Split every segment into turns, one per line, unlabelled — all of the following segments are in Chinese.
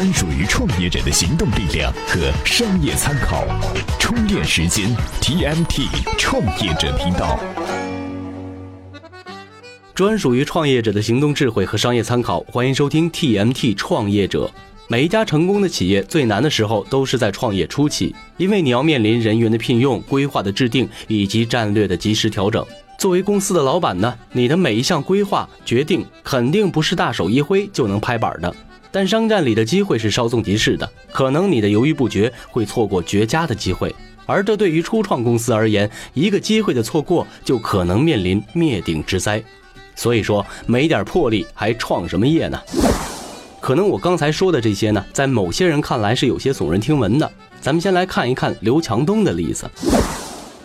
专属于创业者的行动力量和商业参考，充电时间 TMT 创业者频道。
专属于创业者的行动智慧和商业参考，欢迎收听 TMT 创业者。每一家成功的企业最难的时候都是在创业初期，因为你要面临人员的聘用、规划的制定以及战略的及时调整。作为公司的老板呢，你的每一项规划决定肯定不是大手一挥就能拍板的。但商战里的机会是稍纵即逝的，可能你的犹豫不决会错过绝佳的机会，而这对于初创公司而言，一个机会的错过就可能面临灭顶之灾。所以说，没点魄力还创什么业呢？可能我刚才说的这些呢，在某些人看来是有些耸人听闻的。咱们先来看一看刘强东的例子。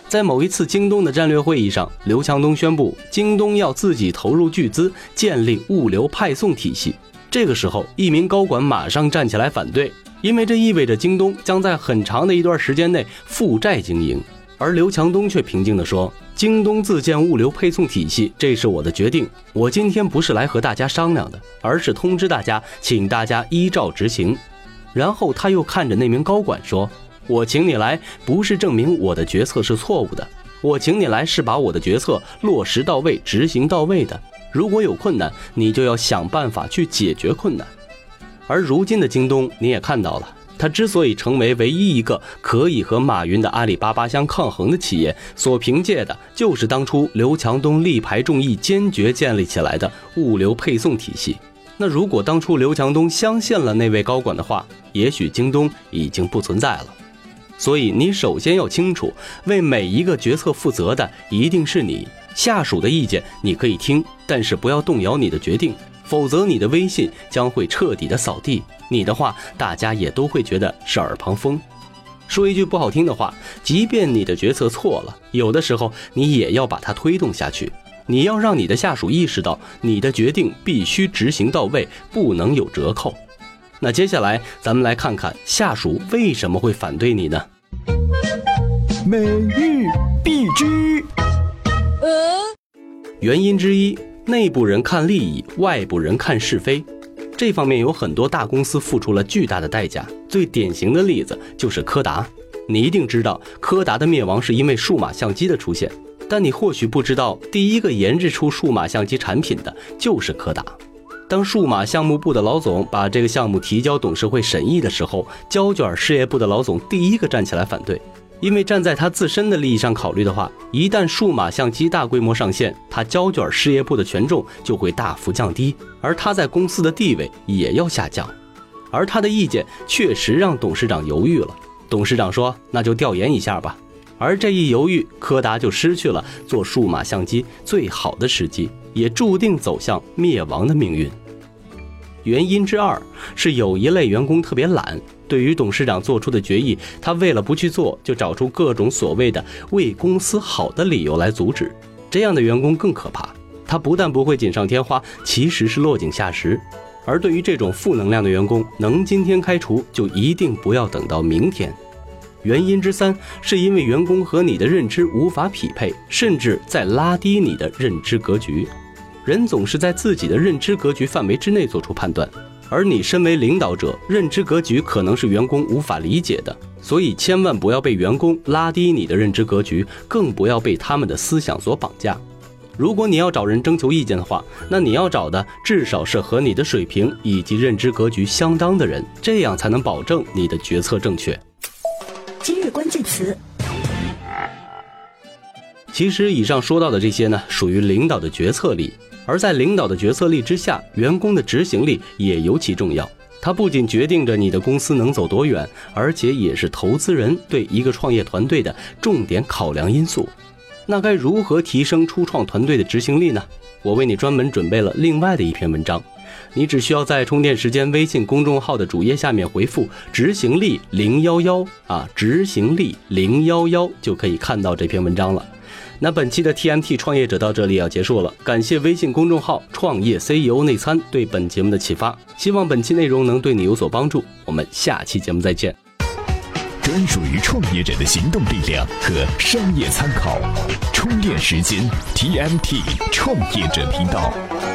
在某一次京东的战略会议上，刘强东宣布，京东要自己投入巨资建立物流派送体系。这个时候，一名高管马上站起来反对，因为这意味着京东将在很长的一段时间内负债经营。而刘强东却平静地说：“京东自建物流配送体系，这是我的决定。我今天不是来和大家商量的，而是通知大家，请大家依照执行。”然后他又看着那名高管说：“我请你来，不是证明我的决策是错误的，我请你来是把我的决策落实到位、执行到位的。如果有困难，你就要想办法去解决困难。”而如今的京东，你也看到了。它之所以成为唯一一个可以和马云的阿里巴巴相抗衡的企业，所凭借的就是当初刘强东力排众议、坚决建立起来的物流配送体系。那如果当初刘强东相信了那位高管的话，也许京东已经不存在了。所以你首先要清楚，为每一个决策负责的一定是你。下属的意见你可以听，但是不要动摇你的决定。否则，你的威信将会彻底的扫地。你的话，大家也都会觉得是耳旁风。说一句不好听的话，即便你的决策错了，有的时候你也要把它推动下去。你要让你的下属意识到，你的决定必须执行到位，不能有折扣。那接下来，咱们来看看下属为什么会反对你呢？
美玉必知。
原因之一。内部人看利益，外部人看是非，这方面有很多大公司付出了巨大的代价。最典型的例子就是柯达。你一定知道，柯达的灭亡是因为数码相机的出现，但你或许不知道，第一个研制出数码相机产品的就是柯达。当数码项目部的老总把这个项目提交董事会审议的时候，胶卷事业部的老总第一个站起来反对。因为站在他自身的利益上考虑的话，一旦数码相机大规模上线，他胶卷事业部的权重就会大幅降低，而他在公司的地位也要下降。而他的意见确实让董事长犹豫了。董事长说：“那就调研一下吧。”而这一犹豫，柯达就失去了做数码相机最好的时机，也注定走向灭亡的命运。原因之二是有一类员工特别懒。对于董事长做出的决议，他为了不去做，就找出各种所谓的为公司好的理由来阻止。这样的员工更可怕，他不但不会锦上添花，其实是落井下石。而对于这种负能量的员工，能今天开除，就一定不要等到明天。原因之三，是因为员工和你的认知无法匹配，甚至在拉低你的认知格局。人总是在自己的认知格局范围之内做出判断。而你身为领导者，认知格局可能是员工无法理解的，所以千万不要被员工拉低你的认知格局，更不要被他们的思想所绑架。如果你要找人征求意见的话，那你要找的至少是和你的水平以及认知格局相当的人，这样才能保证你的决策正确。今日关键词。其实以上说到的这些呢，属于领导的决策力。而在领导的决策力之下，员工的执行力也尤其重要。它不仅决定着你的公司能走多远，而且也是投资人对一个创业团队的重点考量因素。那该如何提升初创团队的执行力呢？我为你专门准备了另外的一篇文章，你只需要在充电时间微信公众号的主页下面回复“执行力零幺幺”啊，“执行力零幺幺”就可以看到这篇文章了。那本期的 TMT 创业者到这里要结束了，感谢微信公众号创业 CEO 内参对本节目的启发，希望本期内容能对你有所帮助。我们下期节目再见。
专属于创业者的行动力量和商业参考，充电时间 TMT 创业者频道。